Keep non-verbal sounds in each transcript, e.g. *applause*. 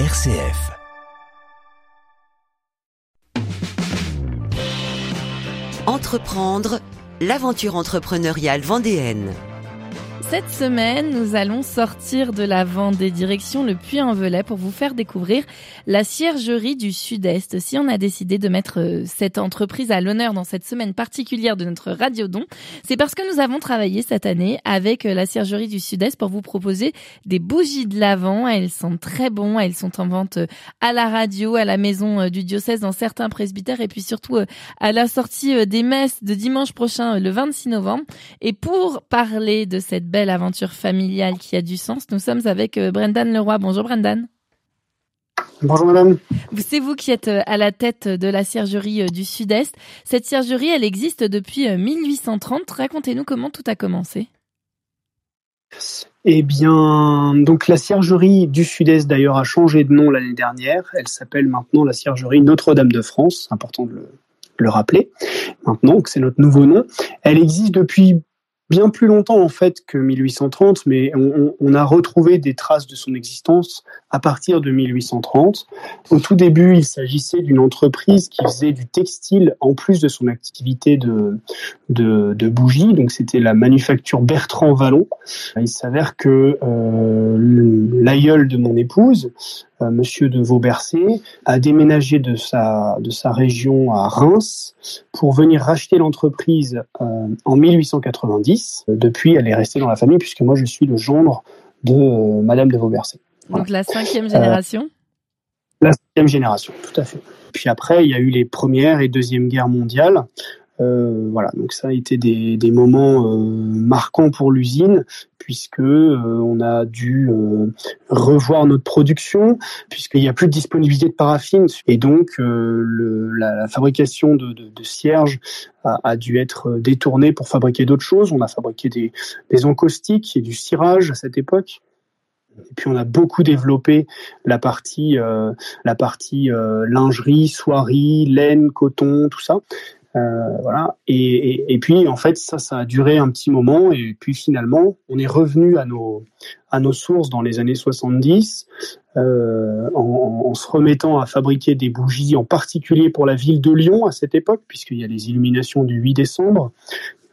RCF. Entreprendre, l'aventure entrepreneuriale vendéenne. Cette semaine, nous allons sortir de la Vendée direction le Puy-en-Velay pour vous faire découvrir la ciergerie du Sud-Est. Si on a décidé de mettre euh, cette entreprise à l'honneur dans cette semaine particulière de notre Radio Don, c'est parce que nous avons travaillé cette année avec euh, la ciergerie du Sud-Est pour vous proposer des bougies de l'Avent. Elles sont très bonnes, elles sont en vente euh, à la radio, à la maison du diocèse dans certains presbytères et puis surtout à la sortie des messes de dimanche prochain, le 26 novembre. Et pour parler de cette belle aventure familiale qui a du sens. Nous sommes avec euh, Brendan Leroy. Bonjour Brendan. Bonjour madame. C'est vous qui êtes euh, à la tête de la ciergerie euh, du Sud-Est. Cette ciergerie, elle existe depuis 1830. Racontez-nous comment tout a commencé. Eh bien, donc la ciergerie du Sud-Est d'ailleurs a changé de nom l'année dernière. Elle s'appelle maintenant la ciergerie Notre-Dame de France. C'est important de le, le rappeler. Maintenant, que c'est notre nouveau nom. Elle existe depuis bien plus longtemps en fait que 1830, mais on, a retrouvé des traces de son existence à partir de 1830. Au tout début, il s'agissait d'une entreprise qui faisait du textile en plus de son activité de, de, bougies. Donc c'était la manufacture Bertrand Vallon. Il s'avère que euh, l'aïeul de mon épouse euh, Monsieur de Vaubercé a déménagé de sa, de sa région à Reims pour venir racheter l'entreprise euh, en 1890. Depuis, elle est restée dans la famille puisque moi je suis le gendre de euh, Madame de Vaubercé. Donc la cinquième génération La cinquième génération, tout à fait. Puis après, il y a eu les premières et deuxième guerres mondiales. Euh, voilà, donc ça a été des, des moments euh, marquants pour l'usine puisque euh, on a dû revoir notre production puisqu'il n'y a plus de disponibilité de paraffine et donc le, la, fabrication de, de, de cierges a, a, dû être détournée pour fabriquer d'autres choses. On a fabriqué des, des encaustiques et du cirage à cette époque. Et puis on a beaucoup développé la partie, euh, la partie euh, lingerie, soierie, laine, coton, tout ça. Euh, voilà. Et, et, puis en fait ça, ça a duré un petit moment et puis finalement on est revenu à nos à nos sources dans les années 70 euh, en, en, se remettant à fabriquer des bougies en particulier pour la ville de Lyon à cette époque puisqu'il y a les illuminations du 8 décembre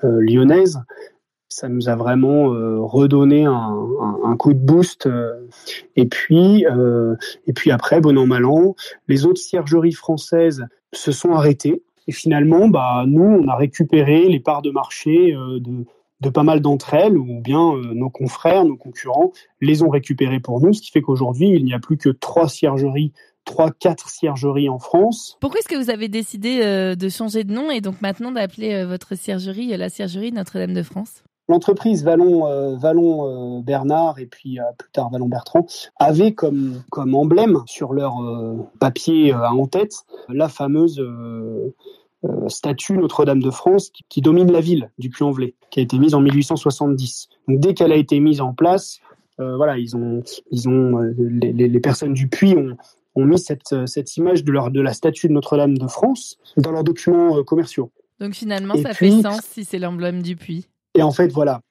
lyonnaises. Ça nous a vraiment euh, redonné un, coup de boost. Euh, et puis, euh, et puis après, bon an mal an, les autres ciergeries françaises se sont arrêtées et finalement, bah, nous, on a récupéré les parts de marché de, pas mal d'entre elles, ou bien nos confrères, nos concurrents, les ont récupérées pour nous, ce qui fait qu'aujourd'hui, il n'y a plus que trois ciergeries trois, quatre ciergeries en France. Pourquoi est-ce que vous avez décidé de changer de nom et donc maintenant d'appeler votre ciergerie la ciergerie Notre-Dame de France? L'entreprise Vallon, euh, Vallon euh, Bernard et puis euh, plus tard Vallon Bertrand avait comme, comme emblème sur leur papier en tête la fameuse statue Notre-Dame de France qui, qui, domine la ville du Puy-en-Velay, qui a été mise en 1870. Donc dès qu'elle a été mise en place, voilà, ils ont, ils ont, les, les, personnes du Puy ont, ont mis cette, cette image de, leur, de la statue de Notre-Dame de France dans leurs documents commerciaux. Donc finalement, et ça puis, fait sens si c'est l'emblème du Puy. Et en fait, voilà,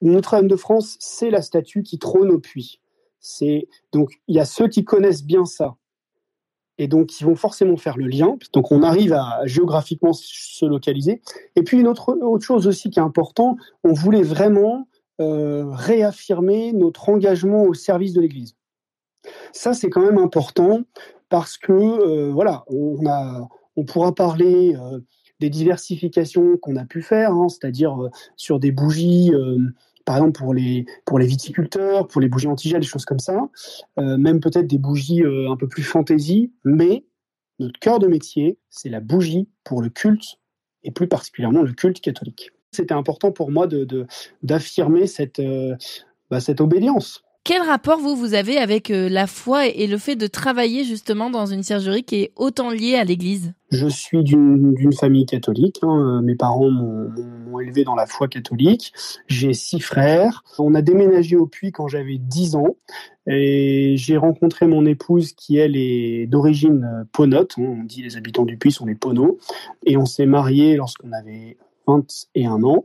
Notre-Dame de France, c'est la statue qui trône au puits. C'est donc il y a ceux qui connaissent bien ça, et donc ils vont forcément faire le lien. Donc on arrive à géographiquement se localiser. Et puis une autre autre chose aussi qui est important, on voulait vraiment euh, réaffirmer notre engagement au service de l'Église. Ça c'est quand même important parce que euh, voilà, on a on pourra parler euh, des diversifications qu'on a pu faire, hein, c'est-à-dire euh, sur des bougies, euh, par exemple pour les, pour les viticulteurs, pour les bougies antigel, des choses comme ça, euh, même peut-être des bougies un peu plus fantaisie, mais notre cœur de métier, c'est la bougie pour le culte, et plus particulièrement le culte catholique. C'était important pour moi d'affirmer de, cette, bah, cette obédience. Quel rapport vous vous avez avec la foi et le fait de travailler justement dans une ciergerie qui est autant liée à l'Église? Je suis d'une famille catholique. Hein. Mes parents m'ont élevé dans la foi catholique. J'ai six frères. On a déménagé au Puy quand j'avais 10 ans. Et j'ai rencontré mon épouse qui, elle, est d'origine ponote. Hein. On dit les habitants du Puy sont les poneaux. Et on s'est mariés lorsqu'on avait 21 ans.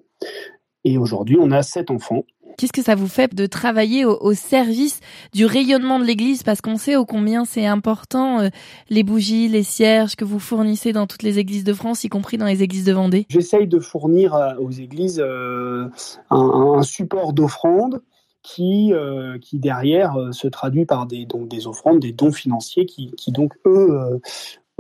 Et aujourd'hui, on a sept enfants. Qu'est-ce que ça vous fait de travailler au, service du rayonnement de l'Église? Parce qu'on sait ô combien c'est important euh, les bougies, les cierges que vous fournissez dans toutes les églises de France, y compris dans les églises de Vendée. J'essaye de fournir aux églises un, un, support d'offrande qui, euh, qui derrière se traduit par des, donc, des offrandes, des dons financiers qui, qui donc eux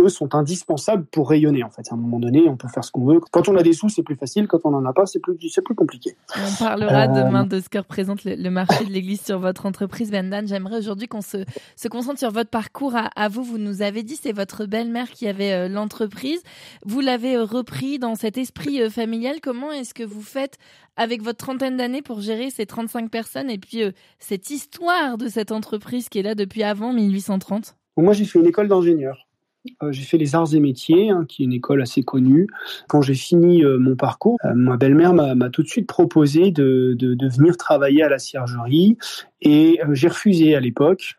eux sont indispensables pour rayonner en fait. À un moment donné, on peut faire ce qu'on veut. Quand on a des sous, c'est plus facile. Quand on n'en a pas, c'est plus, c'est plus compliqué. On parlera euh, demain de ce que représente le, marché de l'Église sur votre entreprise, Vendan. J'aimerais aujourd'hui qu'on se, se concentre sur votre parcours à, vous. Vous nous avez dit, c'est votre belle-mère qui avait euh, l'entreprise. Vous l'avez euh, repris dans cet esprit familial. Comment est-ce que vous faites avec votre trentaine d'années pour gérer ces 35 personnes et puis cette histoire de cette entreprise qui est là depuis avant 1830 Moi, j'ai fait une école d'ingénieur. Euh, j'ai fait les arts et métiers, hein, qui est une école assez connue. Quand j'ai fini euh, mon parcours, euh, ma belle-mère m'a tout de suite proposé de, venir travailler à la ciergerie et j'ai refusé à l'époque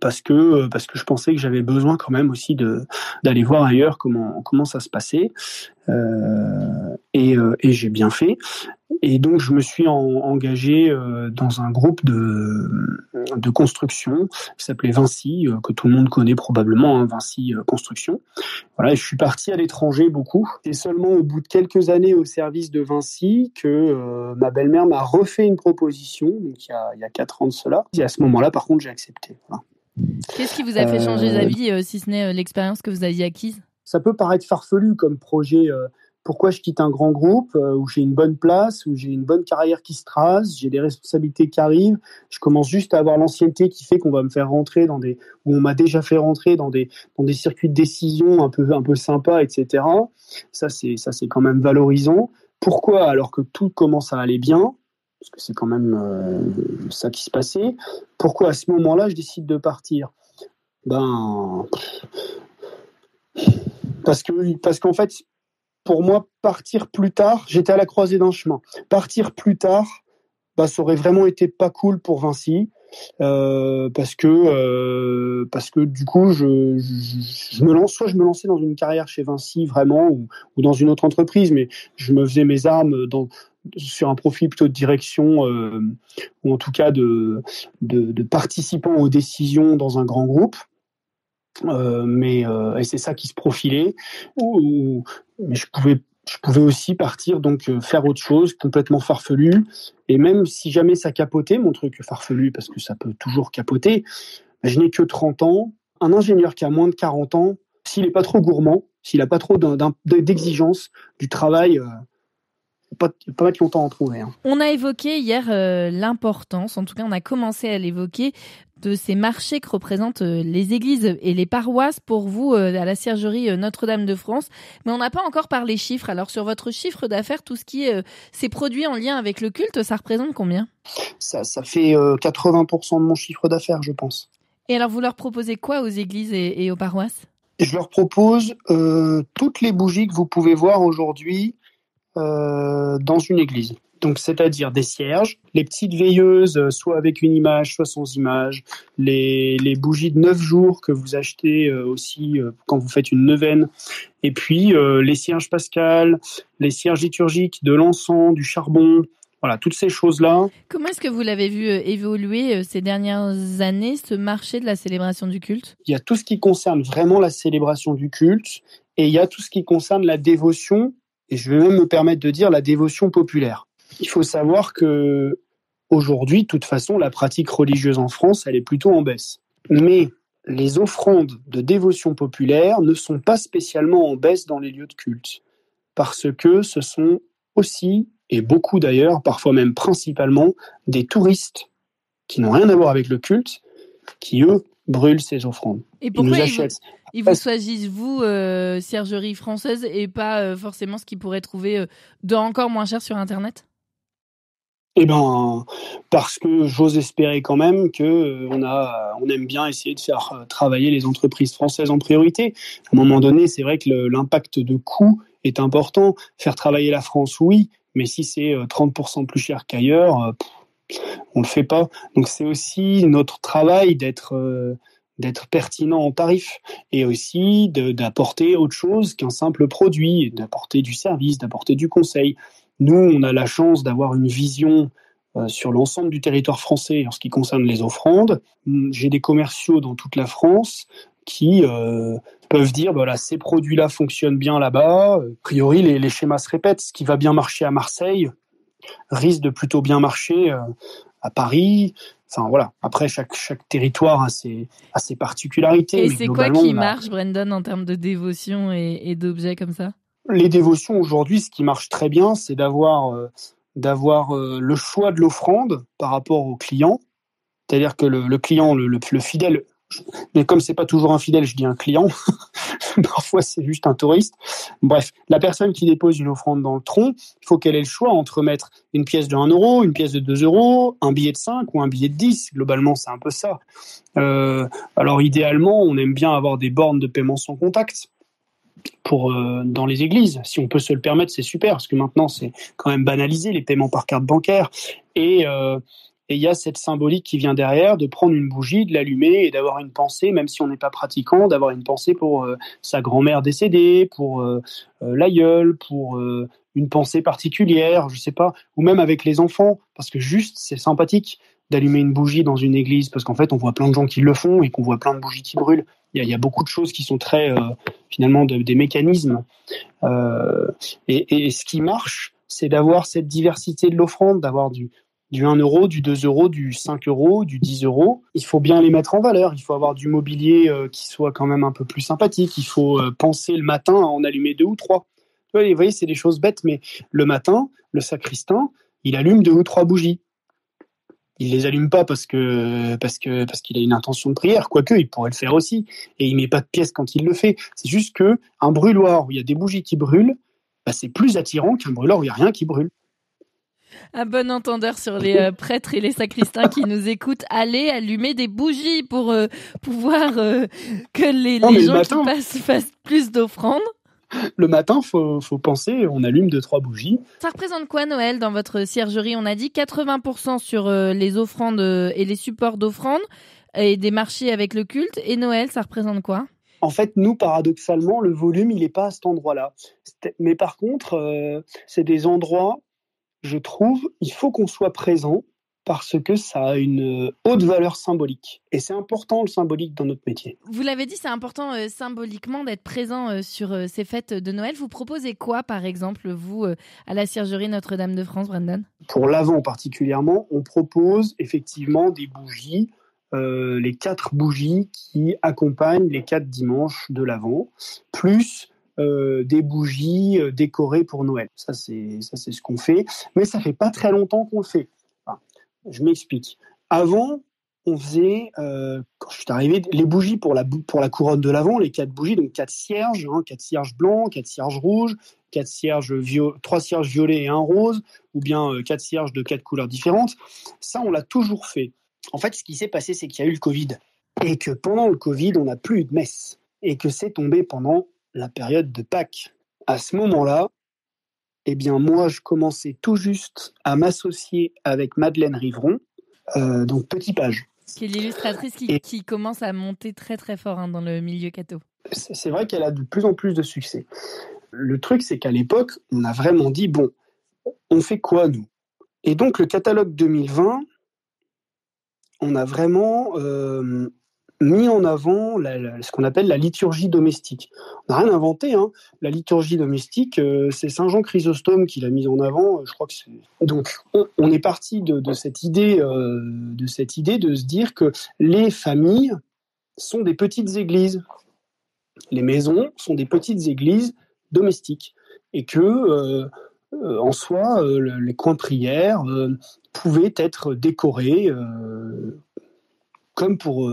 parce que je pensais que j'avais besoin quand même aussi d'aller voir ailleurs comment ça se passait et, et j'ai bien fait et donc, je me suis engagé euh, dans un groupe de, de construction qui s'appelait Vinci, euh, que tout le monde connaît probablement, hein, Vinci euh, Construction. Voilà, je suis parti à l'étranger beaucoup. C'est seulement au bout de quelques années au service de Vinci que ma belle-mère m'a refait une proposition, donc il y, a, il y a quatre ans de cela. Et à ce moment-là, par contre, j'ai accepté. Qu'est-ce qui vous a fait changer d'avis, si ce n'est l'expérience que vous aviez acquise? Ça peut paraître farfelu comme projet pourquoi je quitte un grand groupe euh, où j'ai une bonne place, où j'ai une bonne carrière qui se trace, j'ai des responsabilités qui arrivent, je commence juste à avoir l'ancienneté qui fait qu'on va me faire rentrer dans des, où on m'a déjà fait rentrer dans des, dans des circuits de décision un peu, un peu sympas, etc. Ça c'est, ça c'est quand même valorisant. Pourquoi alors que tout commence à aller bien, parce que c'est quand même euh, ça qui se passait. Pourquoi à ce moment-là je décide de partir? Ben parce que parce qu'en fait pour moi, partir plus tard, j'étais à la croisée d'un chemin. Partir plus tard, bah, ça aurait vraiment été pas cool pour Vinci. Euh, parce que euh, parce que du coup je, me lance soit je me lançais dans une carrière chez Vinci vraiment ou, dans une autre entreprise mais je me faisais mes armes sur un profil plutôt de direction euh, ou en tout cas de participant aux décisions dans un grand groupe euh, mais euh, et c'est ça qui se profilait. Ou, mais je pouvais je pouvais aussi partir donc euh, faire autre chose complètement farfelu et même si jamais ça capotait mon truc farfelu parce que ça peut toujours capoter je n'ai que 30 ans un ingénieur qui a moins de 40 ans s'il n'est pas trop gourmand s'il n'a pas trop d'exigence du travail pas, pas mettre longtemps à en trouver. Hein. On a évoqué hier l'importance, en tout cas on a commencé à l'évoquer, de ces marchés que représentent euh, les églises et les paroisses pour vous euh, à la Ciergerie euh, Notre-Dame de France. Mais on n'a pas encore parlé chiffres. Alors sur votre chiffre d'affaires, tout ce qui est ces produits en lien avec le culte, ça représente combien? Ça, ça fait 80% de mon chiffre d'affaires, je pense. Et alors vous leur proposez quoi aux églises et, aux paroisses? Je leur propose toutes les bougies que vous pouvez voir aujourd'hui dans une église. Donc c'est-à-dire des cierges, les petites veilleuses, euh, soit avec une image, soit sans image, les, les bougies de neuf jours que vous achetez euh, aussi euh, quand vous faites une neuvaine, et puis les cierges pascal, les cierges liturgiques, de l'encens, du charbon, voilà, toutes ces choses-là. Comment est-ce que vous l'avez vu évoluer ces dernières années, ce marché de la célébration du culte? Il y a tout ce qui concerne vraiment la célébration du culte, et il y a tout ce qui concerne la dévotion, et je vais même me permettre de dire la dévotion populaire. Il faut savoir que aujourd'hui, de toute façon, la pratique religieuse en France, elle est plutôt en baisse. Mais les offrandes de dévotion populaire ne sont pas spécialement en baisse dans les lieux de culte, parce que ce sont aussi, et beaucoup d'ailleurs, parfois même principalement, des touristes qui n'ont rien à voir avec le culte, qui eux brûlent ces offrandes. Et pourquoi ils, nous ils vous, choisissent, vous, euh, Sergerie française, et pas euh, forcément ce qu'ils pourraient trouver euh, encore moins cher sur Internet? Eh ben, parce que j'ose espérer quand même que euh, on a, on aime bien essayer de faire euh, travailler les entreprises françaises en priorité. À un moment donné, c'est vrai que l'impact de coût est important. Faire travailler la France, oui, mais si c'est 30% euh, plus cher qu'ailleurs, on le fait pas. Donc c'est aussi notre travail d'être d'être pertinent en tarif et aussi d'apporter autre chose qu'un simple produit, d'apporter du service, d'apporter du conseil. Nous, on a la chance d'avoir une vision sur l'ensemble du territoire français en ce qui concerne les offrandes. J'ai des commerciaux dans toute la France qui peuvent dire voilà ces produits-là fonctionnent bien là-bas. A priori, les, les, schémas se répètent. Ce qui va bien marcher à Marseille risque de plutôt bien marcher à Paris. Enfin voilà. Après, chaque, chaque territoire a ses, a ses particularités. Et c'est quoi qui marche, Brendan, en termes de dévotion et, et d'objets comme ça? Les dévotions aujourd'hui, ce qui marche très bien, c'est d'avoir euh, d'avoir euh, le choix de l'offrande par rapport au client. C'est-à-dire que le, le client, le, le, le, fidèle, mais comme c'est pas toujours un fidèle, je dis un client. *laughs* Parfois, c'est juste un touriste. Bref, la personne qui dépose une offrande dans le tronc, il faut qu'elle ait le choix entre mettre une pièce de 1 euro, une pièce de 2 euros, un billet de 5 ou un billet de 10. Globalement, c'est un peu ça. Euh, alors, idéalement, on aime bien avoir des bornes de paiement sans contact pour euh, dans les églises. Si on peut se le permettre, c'est super parce que maintenant c'est quand même banalisé les paiements par carte bancaire et euh, et il y a cette symbolique qui vient derrière de prendre une bougie, de l'allumer et d'avoir une pensée, même si on n'est pas pratiquant, d'avoir une pensée pour euh, sa grand-mère décédée, pour euh, euh, l'aïeul, pour une pensée particulière, je sais pas, ou même avec les enfants, parce que juste c'est sympathique d'allumer une bougie dans une église, parce qu'en fait on voit plein de gens qui le font et qu'on voit plein de bougies qui brûlent. Il y a, beaucoup de choses qui sont très finalement de, des mécanismes. Et ce qui marche, c'est d'avoir cette diversité de l'offrande, d'avoir du, du 1 euro, du 2 euros, du 5 euros, du 10 euros. Il faut bien les mettre en valeur. Il faut avoir du mobilier euh, qui soit quand même un peu plus sympathique. Il faut euh, penser le matin à en allumer deux ou trois. Vous voyez, c'est des choses bêtes, mais le matin, le sacristain, il allume deux ou trois bougies. Il les allume pas parce qu'il a une intention de prière, quoique il pourrait le faire aussi. Et il met pas de pièces quand il le fait. C'est juste que un brûloir où il y a des bougies qui brûlent, bah, c'est plus attirant qu'un brûloir où il y a rien qui brûle. Un bon entendeur sur les euh, prêtres et les sacristains qui nous écoutent. Allez allumer des bougies pour euh, pouvoir euh, que les, les gens qui passent fassent plus d'offrandes. Le matin, faut, faut penser, on allume deux trois bougies. Ça représente quoi Noël dans votre ciergerie? On a dit 80% sur les offrandes et les supports d'offrandes et des marchés avec le culte. Et Noël, ça représente quoi? En fait, nous, paradoxalement, le volume, il n'est pas à cet endroit-là. Mais par contre, c'est des endroits je trouve, il faut qu'on soit présent parce que ça a une haute valeur symbolique. Et c'est important le symbolique dans notre métier. Vous l'avez dit, c'est important euh, symboliquement d'être présent euh, sur euh, ces fêtes de Noël. Vous proposez quoi, par exemple, vous, à la Ciergerie Notre-Dame de France, Brandon? Pour l'Avent particulièrement, on propose effectivement des bougies, les quatre bougies qui accompagnent les quatre dimanches de l'Avent, plus euh, des bougies euh, décorées pour Noël. Ça, c'est ce qu'on fait. Mais ça fait pas très longtemps qu'on le fait. je m'explique. Avant, on faisait, euh, quand je suis arrivé, les bougies pour la, pour la couronne de l'avant, les quatre bougies, donc quatre cierges, hein, quatre cierges blancs, quatre cierges rouges, quatre cierges trois cierges violets et un rose, ou bien quatre cierges de quatre couleurs différentes. Ça, on l'a toujours fait. En fait, ce qui s'est passé, c'est qu'il y a eu le Covid. Et que pendant le Covid, on n'a plus eu de messe. Et que c'est tombé pendant la période de Pâques. À ce moment-là, eh bien moi, je commençais tout juste à m'associer avec Madeleine Riveron, euh, donc Petit Page. Qui est l'illustratrice qui, commence à monter très très fort hein, dans le milieu catho. C'est vrai qu'elle a de plus en plus de succès. Le truc, c'est qu'à l'époque, on a vraiment dit, bon, on fait quoi nous? Et donc le catalogue 2020, on a vraiment euh, mis en avant ce qu'on appelle la liturgie domestique. On n'a rien inventé. Hein. La liturgie domestique, euh, c'est Saint Jean Chrysostome qui l'a mise en avant. Euh, je crois que c'est. Donc, on, est parti de, cette idée, euh, de cette idée de se dire que les familles sont des petites églises. Les maisons sont des petites églises domestiques et que en soi, les coins prières pouvaient être décorés comme pour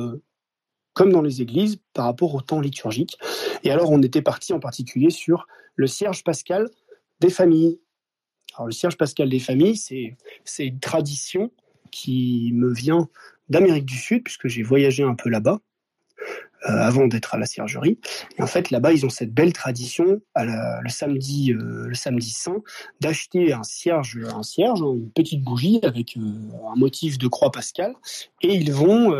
comme dans les églises, par rapport au temps liturgique. Et alors, on était parti en particulier sur le cierge pascal des familles. Alors, le cierge pascal des familles, c'est, une tradition qui me vient d'Amérique du Sud, puisque j'ai voyagé un peu là-bas. Avant d'être à la ciergerie. Et en fait, là-bas, ils ont cette belle tradition le samedi, le samedi saint, d'acheter un cierge, un cierge, hein, une petite bougie avec un motif de croix pascale, et ils vont,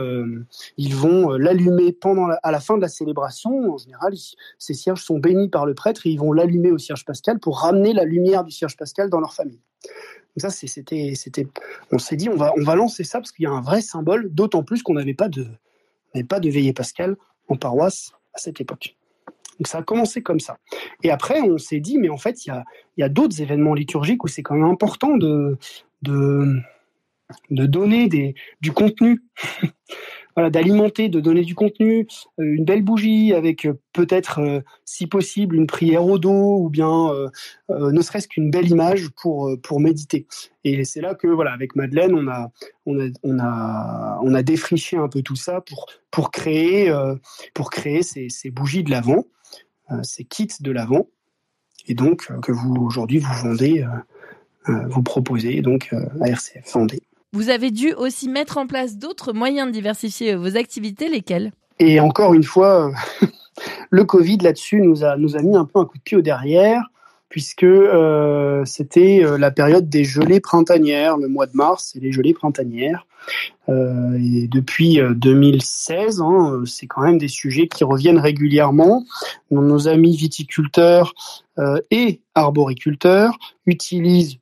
ils vont l'allumer pendant à la fin de la célébration. En général, ces cierges sont bénis par le prêtre et ils vont l'allumer au cierge pascal pour ramener la lumière du cierge pascal dans leur famille. Donc ça, c'était, on s'est dit, on va, on va lancer ça parce qu'il y a un vrai symbole, d'autant plus qu'on n'avait pas de, pas de veillée pascal en paroisse à cette époque. Donc ça a commencé comme ça. Et après, on s'est dit, mais en fait, il y a, y a d'autres événements liturgiques où c'est quand même important de, de, de donner du contenu. D'alimenter, de donner du contenu, euh, une belle bougie avec euh, peut-être, euh, si possible, une prière au dos ou bien ne serait-ce qu'une belle image pour pour méditer. Et c'est là que voilà, avec Madeleine, on a on a on a on a défriché un peu tout ça pour pour créer pour créer ces, ces bougies de l'avant, ces kits de l'avant, et donc que vous aujourd'hui vous vendez, vous proposez donc à RCF vendez. Vous avez dû aussi mettre en place d'autres moyens de diversifier vos activités, lesquels? Et encore une fois, *laughs* le Covid là-dessus nous a, mis un peu un coup de pied au derrière, puisque euh, c'était euh, la période des gelées printanières, le mois de mars, c'est les gelées printanières. Euh, et depuis 2016, hein, c'est quand même des sujets qui reviennent régulièrement. Nos amis viticulteurs et arboriculteurs utilisent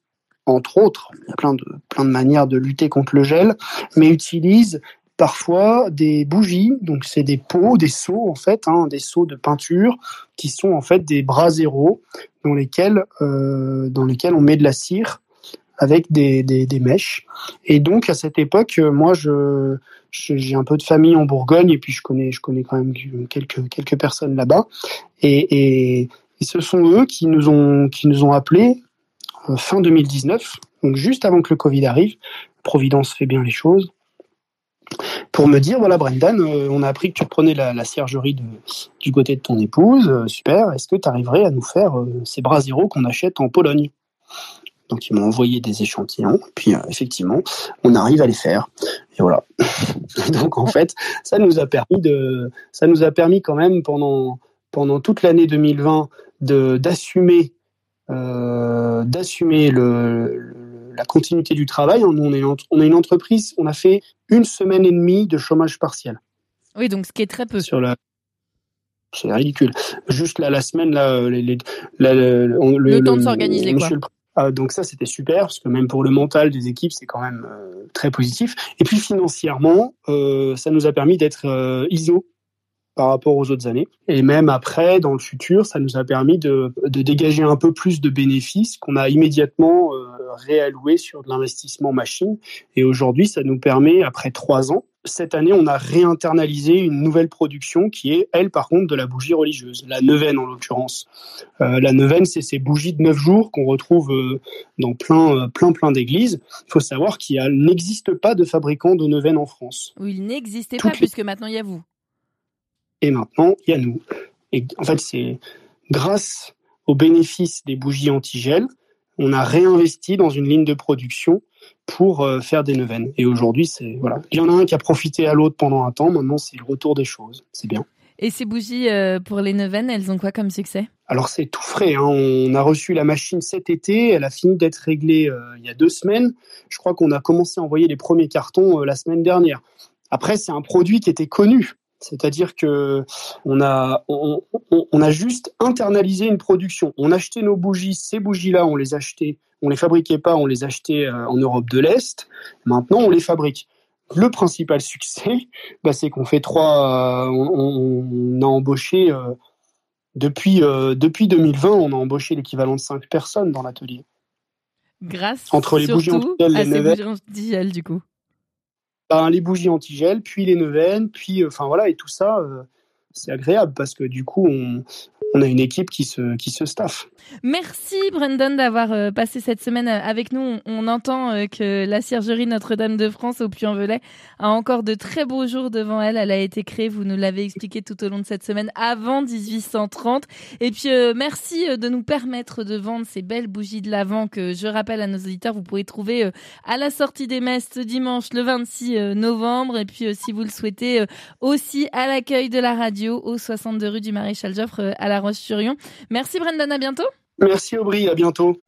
entre autres, il y a plein de, plein de manières de lutter contre le gel, mais utilise parfois des bougies, donc c'est des pots, des seaux en fait, hein, des seaux de peinture qui sont en fait des bras zéro dans lesquels, euh, dans lesquels on met de la cire avec des, des, mèches. Et donc à cette époque, moi je j'ai un peu de famille en Bourgogne et puis je connais je connais quand même quelques quelques personnes là-bas et, et, ce sont eux qui nous ont qui nous ont appelés euh, fin 2019, donc juste avant que le Covid arrive. Providence fait bien les choses. Pour me dire, voilà, Brendan, euh, on a appris que tu prenais la, la ciergerie du côté de ton épouse. Euh, super. Est-ce que tu arriverais à nous faire ces bras zéro qu'on achète en Pologne? Donc ils m'ont envoyé des échantillons, puis effectivement, on arrive à les faire. Et voilà. *laughs* donc en fait, ça nous a permis de, ça nous a permis quand même pendant pendant toute l'année 2020 de d'assumer euh, d'assumer le, la continuité du travail. On, est, on est une entreprise, on a fait une semaine et demie de chômage partiel. Oui, donc ce qui est très peu. Sur la, c'est ridicule. Juste là, la semaine, là, les, le, temps de s'organiser, quoi. Ah, donc ça, c'était super, parce que même pour le mental des équipes, c'est quand même euh, très positif. Et puis financièrement, euh, ça nous a permis d'être euh, ISO par rapport aux autres années. Et même après, dans le futur, ça nous a permis de, de dégager un peu plus de bénéfices qu'on a immédiatement euh, réalloué sur de l'investissement machine. Et aujourd'hui, ça nous permet, après trois ans, cette année, on a réinternalisé une nouvelle production qui est, elle, par contre, de la bougie religieuse, la neuvaine en l'occurrence. Euh, la neuvaine, c'est ces bougies de neuf jours qu'on retrouve euh, dans plein, euh, plein, plein d'églises. Il faut savoir qu'il n'existe pas de fabricant de neuvaine en France. Oui, il n'existait pas, puisque maintenant il y a vous et maintenant il y a nous. Et en fait, c'est grâce aux bénéfices des bougies anti-gel, on a réinvesti dans une ligne de production pour euh, faire des neuvaines. Et aujourd'hui, c'est voilà, il y en a un qui a profité à l'autre pendant un temps. Maintenant, c'est le retour des choses. C'est bien. Et ces bougies euh, pour les neuvaines, elles ont quoi comme succès? Alors c'est tout frais. Hein. On a reçu la machine cet été. Elle a fini d'être réglée euh, il y a deux semaines. Je crois qu'on a commencé à envoyer les premiers cartons la semaine dernière. Après, c'est un produit qui était connu. C'est-à-dire que on a, on, on, a juste internalisé une production. On achetait nos bougies, ces bougies-là, on les achetait, on les fabriquait pas, on les achetait euh, en Europe de l'Est. Maintenant, on les fabrique. Le principal *laughs* succès, bah, c'est qu'on fait trois. Euh, on, a embauché euh, depuis depuis 2020, on a embauché l'équivalent de cinq personnes dans l'atelier. Grâce entre les bougies à ces bougies du coup. Ben, les bougies anti-gel, puis les neuvaines, puis euh, enfin voilà, et tout ça, euh, c'est agréable parce que du coup, on, on a une équipe qui se qui se staffe. Merci Brendan d'avoir euh, passé cette semaine euh, avec nous. On, entend euh, que la ciergerie Notre-Dame de France au Puy-en-Velay a encore de très beaux jours devant elle. Elle a été créée, vous nous l'avez expliqué tout au long de cette semaine, avant 1830. Et puis merci de nous permettre de vendre ces belles bougies de l'Avent que je rappelle à nos auditeurs, vous pouvez trouver à la sortie des messes ce dimanche le 26 novembre. Et puis si vous le souhaitez aussi à l'accueil de la radio au 62 rue du Maréchal Joffre à Merci Brendan, à bientôt. Merci Aubry, à bientôt.